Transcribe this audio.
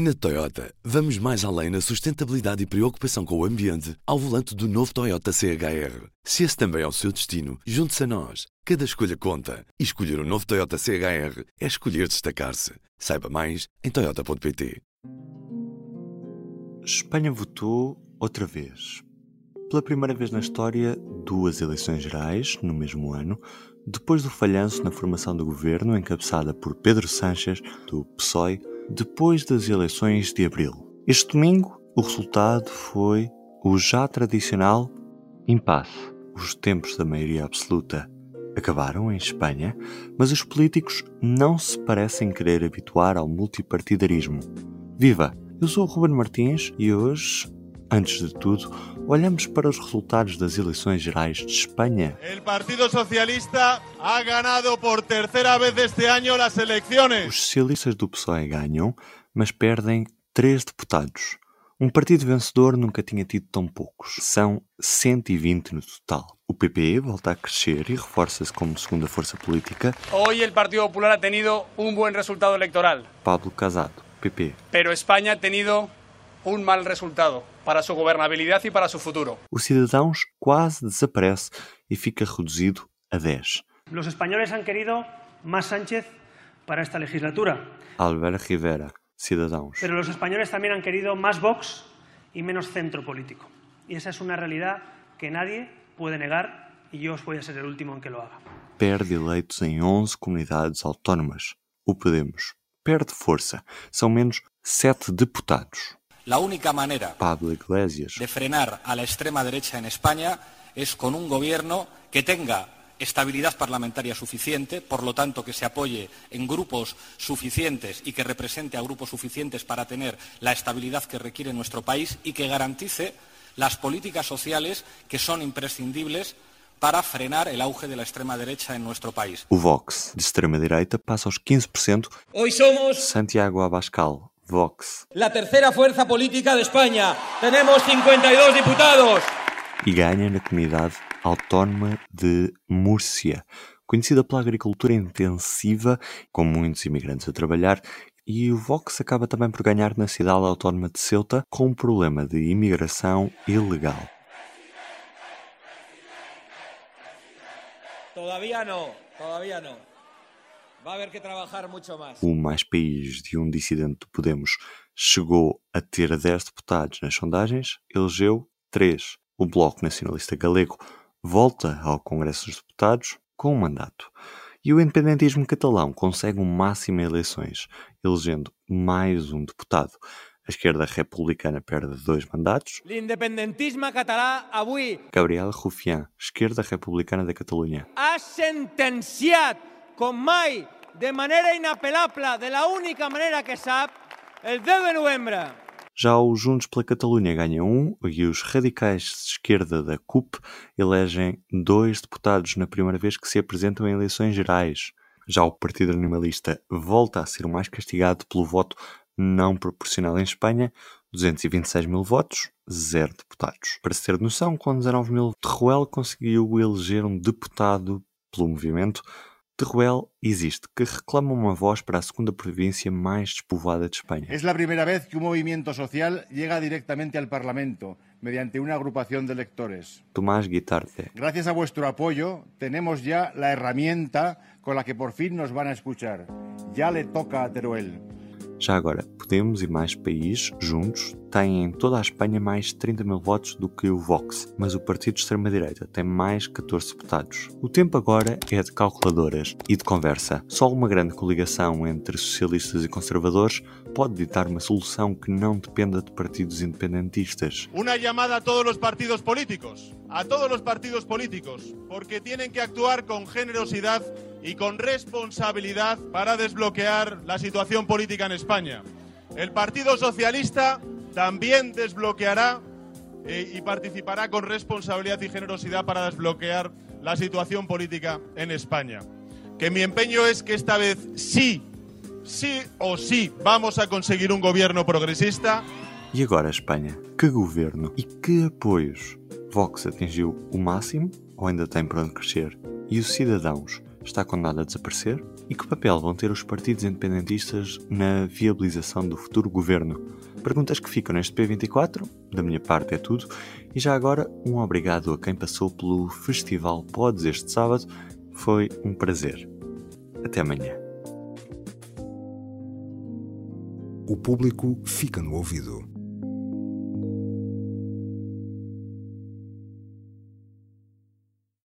Na Toyota, vamos mais além na sustentabilidade e preocupação com o ambiente ao volante do novo Toyota CHR. Se esse também é o seu destino, junte-se a nós. Cada escolha conta. E escolher o um novo Toyota CHR é escolher destacar-se. Saiba mais em Toyota.pt. Espanha votou outra vez. Pela primeira vez na história, duas eleições gerais, no mesmo ano, depois do falhanço na formação do governo encabeçada por Pedro Sánchez, do PSOE, depois das eleições de abril. Este domingo, o resultado foi o já tradicional impasse. Os tempos da maioria absoluta acabaram em Espanha, mas os políticos não se parecem querer habituar ao multipartidarismo. Viva! Eu sou o Ruben Martins e hoje, antes de tudo, olhamos para os resultados das eleições gerais de Espanha. O Partido Socialista ha ganado por terceira vez este ano as eleições. Os socialistas do PSOE ganham, mas perdem três deputados. Um partido vencedor nunca tinha tido tão poucos. São 120 no total. O PPE volta a crescer e reforça-se como segunda força política. Hoy el Partido Popular ha tenido un buen resultado electoral. Pablo Casado, PP. Pero España ha tenido un mal resultado para su gobernabilidad y para su futuro. O Cidadãos quase desaparece e fica reduzido a 10. Los españoles han querido más Sánchez para esta legislatura. Albert Rivera, Cidadãos. Pero los españoles también han querido más Vox y menos centro político. Y esa es una realidad que nadie puede negar y yo voy a ser el último en que lo haga. Perde eleitos em 11 comunidades autónomas. O Podemos perde força. São menos 7 deputados. La única manera de frenar a la extrema derecha en España es con un gobierno que tenga estabilidad parlamentaria suficiente, por lo tanto que se apoye en grupos suficientes y que represente a grupos suficientes para tener la estabilidad que requiere nuestro país y que garantice las políticas sociales que son imprescindibles para frenar el auge de la extrema derecha en nuestro país. O Vox, de extrema-direita, passa aos 15%. Hoy somos Santiago Abascal, Vox. la tercera fuerza política de España. Tenemos 52 diputados. E ganha na comunidade autónoma de Múrcia, conhecida pela agricultura intensiva, com muitos imigrantes a trabalhar, e o Vox acaba também por ganhar na cidade autónoma de Ceuta, com um problema de imigração ilegal. Todavía no, todavía no. O Mais País de um dissidente do Podemos chegou a ter 10 deputados nas sondagens, elegeu 3. O Bloco Nacionalista Galego volta ao Congresso dos Deputados com um mandato. E o independentismo catalão consegue um máximo em eleições, elegendo mais um deputado. A esquerda republicana perde dois mandatos. L'independentisme català avui Gabriel Rufián, esquerda republicana da Catalunha. ha sentenciat, com mai, de manera inapel·lable, de la única manera que sap, el 10 de novembre. Já os Juntos pela Catalunha ganham um e os radicais de esquerda da CUP elegem dois deputados na primeira vez que se apresentam em eleições gerais. Já o Partido Animalista volta a ser o mais castigado pelo voto não proporcional em Espanha, 226 mil votos, zero deputados. Para se ter noção, com 19 mil, Teruel conseguiu eleger um deputado pelo movimento. Teruel existe, que reclama uma voz para a segunda província mais despovoada de Espanha. Es la primera vez que un movimiento social llega directamente al Parlamento mediante una agrupación de electores. Tomás Guitarte. Gracias a vuestro apoyo tenemos ya la herramienta con la que por fin nos van a escuchar. Ya le toca a Teruel. Já agora, Podemos e mais países, juntos, têm em toda a Espanha mais de 30 mil votos do que o Vox, mas o partido de extrema-direita tem mais 14 deputados. O tempo agora é de calculadoras e de conversa. Só uma grande coligação entre socialistas e conservadores pode ditar uma solução que não dependa de partidos independentistas. Una llamada a todos los partidos políticos, a todos los partidos políticos, porque tienen que actuar con generosidad y con responsabilidad para desbloquear la situación política en España. El Partido Socialista también desbloqueará eh, y participará con responsabilidad y generosidad para desbloquear la situación política en España. Que mi empeño es que esta vez sí, sí o sí vamos a conseguir un gobierno progresista E agora, Espanha? Que governo e que apoios? Vox atingiu o máximo ou ainda tem para onde crescer? E os cidadãos está condenado a desaparecer e que papel vão ter os partidos independentistas na viabilização do futuro governo? Perguntas que ficam neste P24, da minha parte é tudo, e já agora um obrigado a quem passou pelo Festival Pods este sábado, foi um prazer. Até amanhã. O público fica no ouvido.